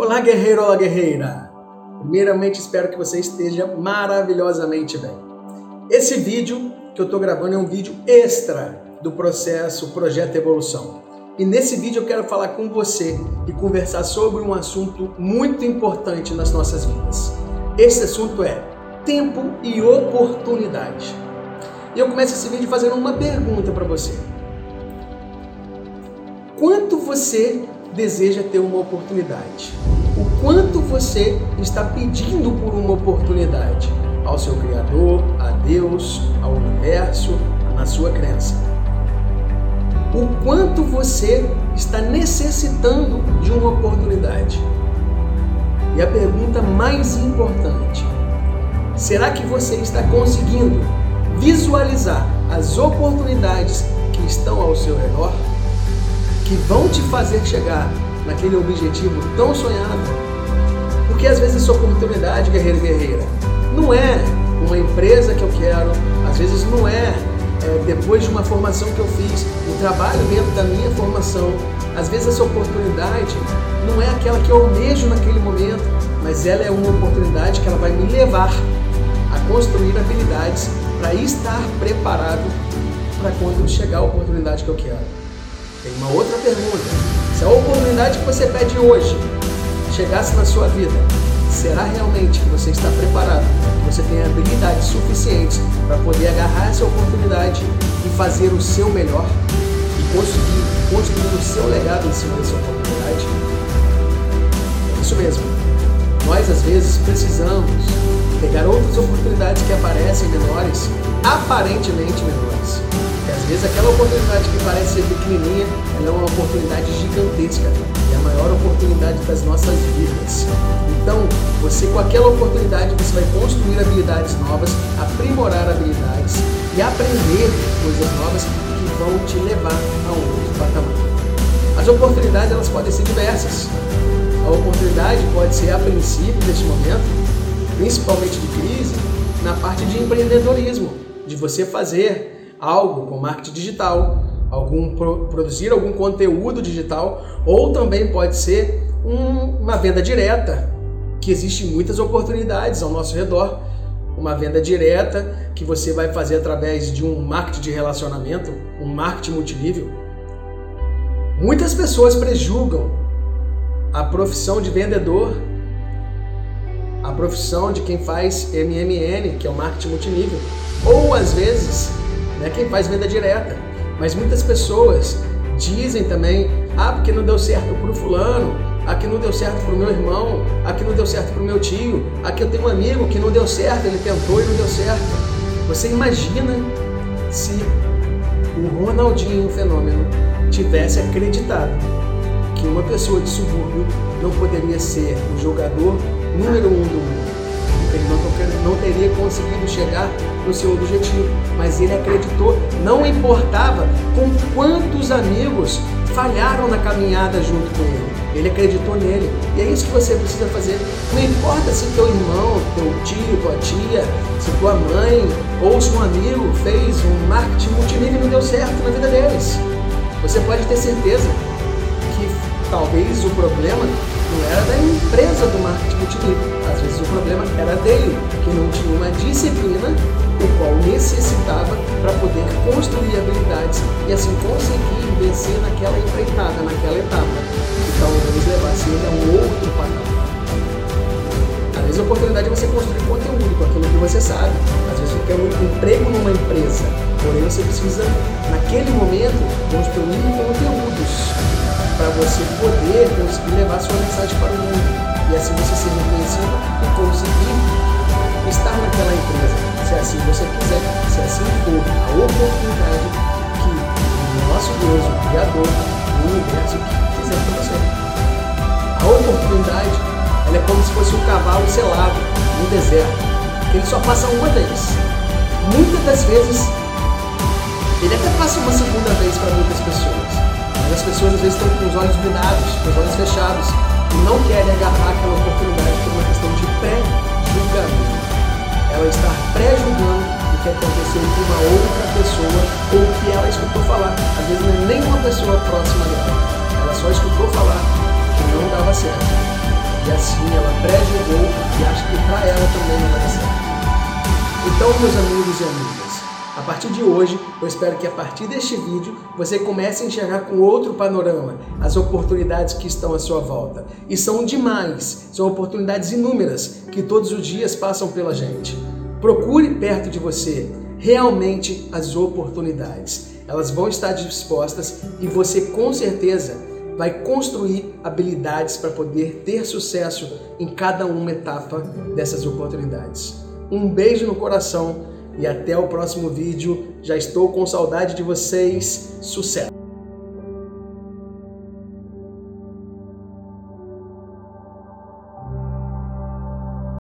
Olá, guerreiro, olá, guerreira! Primeiramente, espero que você esteja maravilhosamente bem. Esse vídeo que eu estou gravando é um vídeo extra do processo Projeto Evolução. E nesse vídeo eu quero falar com você e conversar sobre um assunto muito importante nas nossas vidas. Esse assunto é tempo e oportunidade. E eu começo esse vídeo fazendo uma pergunta para você. Quanto você deseja ter uma oportunidade? O quanto você está pedindo por uma oportunidade ao seu Criador, a Deus, ao universo, na sua crença? O quanto você está necessitando de uma oportunidade? E a pergunta mais importante: será que você está conseguindo visualizar as oportunidades que estão ao seu redor? Que vão te fazer chegar naquele objetivo tão sonhado. Porque às vezes essa oportunidade, guerreiro e guerreira, não é uma empresa que eu quero, às vezes não é, é depois de uma formação que eu fiz, um trabalho dentro da minha formação. Às vezes essa oportunidade não é aquela que eu almejo naquele momento, mas ela é uma oportunidade que ela vai me levar a construir habilidades para estar preparado para quando chegar a oportunidade que eu quero. Tem uma outra pergunta. Se a oportunidade que você pede hoje chegasse na sua vida, será realmente que você está preparado? Que você tem habilidades suficientes para poder agarrar essa oportunidade e fazer o seu melhor e conseguir construir o seu legado em cima dessa oportunidade? É isso mesmo. Nós às vezes precisamos pegar outras oportunidades que aparecem menores, aparentemente menores às vezes aquela oportunidade que parece ser pequenininha, ela é uma oportunidade gigantesca. É a maior oportunidade das nossas vidas. Então, você com aquela oportunidade, você vai construir habilidades novas, aprimorar habilidades e aprender coisas novas que vão te levar a um outro patamar. As oportunidades elas podem ser diversas. A oportunidade pode ser a princípio deste momento, principalmente de crise, na parte de empreendedorismo, de você fazer algo com marketing digital, algum produzir algum conteúdo digital, ou também pode ser um, uma venda direta, que existem muitas oportunidades ao nosso redor. Uma venda direta que você vai fazer através de um marketing de relacionamento, um marketing multinível. Muitas pessoas prejugam a profissão de vendedor, a profissão de quem faz MMN, que é o marketing multinível, ou às vezes né? quem faz venda direta. Mas muitas pessoas dizem também, ah, porque não deu certo para o fulano, aqui não deu certo para o meu irmão, aqui não deu certo para o meu tio, aqui eu tenho um amigo que não deu certo, ele tentou e não deu certo. Você imagina se o Ronaldinho, fenômeno, tivesse acreditado que uma pessoa de subúrbio não poderia ser o jogador número um do mundo não, teria conseguido chegar no seu objetivo, mas ele acreditou, não importava com quantos amigos falharam na caminhada junto com ele. Ele acreditou nele. E é isso que você precisa fazer. Não importa se teu irmão, teu tio, tua tia, se tua mãe ou se um amigo fez um marketing multinível e não deu certo na vida deles. Você pode ter certeza que talvez o problema não era da empresa do marketing multinível. Às vezes o problema era dele, que não tinha uma disciplina o qual necessitava para poder construir habilidades e assim conseguir vencer naquela empreitada, naquela etapa. Então, talvez levasse ele a um outro patamar. Às vezes a oportunidade é você construir conteúdo com aquilo que você sabe. Às vezes você quer um emprego numa empresa, porém você precisa, naquele momento, construir conteúdos para você poder conseguir levar sua mensagem para o mundo e assim você ser reconhecido e conseguir estar naquela empresa, se assim você quiser, se assim for a oportunidade que o nosso Deus, o Criador, o universo quiser para você. A oportunidade ela é como se fosse um cavalo selado no deserto, ele só passa uma vez. Muitas das vezes ele até passa uma segunda vez para muitas pessoas as pessoas às vezes estão com os olhos vendados, com os olhos fechados, e não querem agarrar aquela oportunidade por uma questão de pré-julgamento. Ela está pré-julgando o que aconteceu com uma outra pessoa ou o que ela escutou falar. Às vezes não é nem uma pessoa próxima dela. Ela só escutou falar que não dava certo. e assim ela pré-julgou e acha que para ela também não dar certo. Então, meus amigos e amigas, a partir de hoje, eu espero que a partir deste vídeo você comece a enxergar com outro panorama as oportunidades que estão à sua volta. E são demais, são oportunidades inúmeras que todos os dias passam pela gente. Procure perto de você realmente as oportunidades. Elas vão estar dispostas e você com certeza vai construir habilidades para poder ter sucesso em cada uma etapa dessas oportunidades. Um beijo no coração e até o próximo vídeo. Já estou com saudade de vocês. Sucesso!